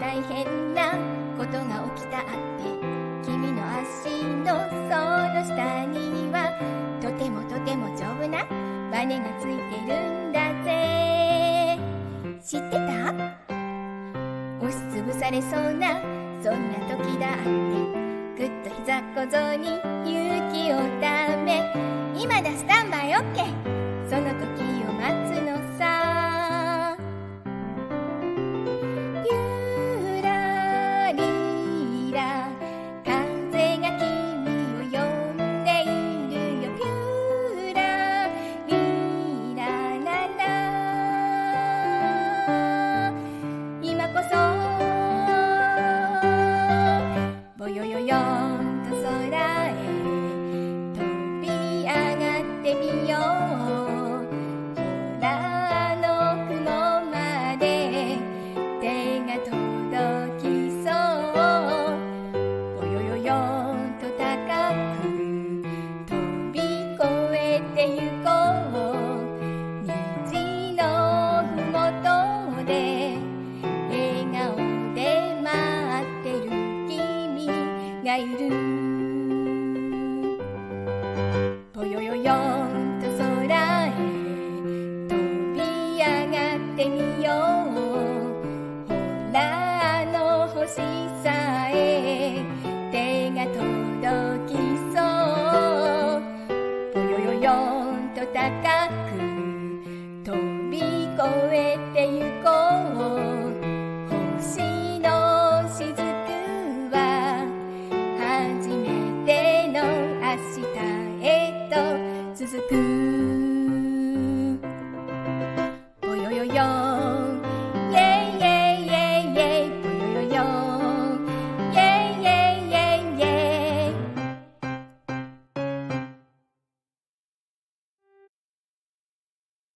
大変なことが起きたって君の足のその下にはとてもとても丈夫なバネがついてるんだぜ。知ってた？押しつぶされそうなそんな時だってぐっと膝小僧に勇気をため。今だスタンバイオ手が届きそうぼよよよんと高く飛び越えてゆこう虹のふもとで笑顔で待ってる君がいる。ぽよよよんと空へ飛び上がってみよう。へと続く。ぼよよよ。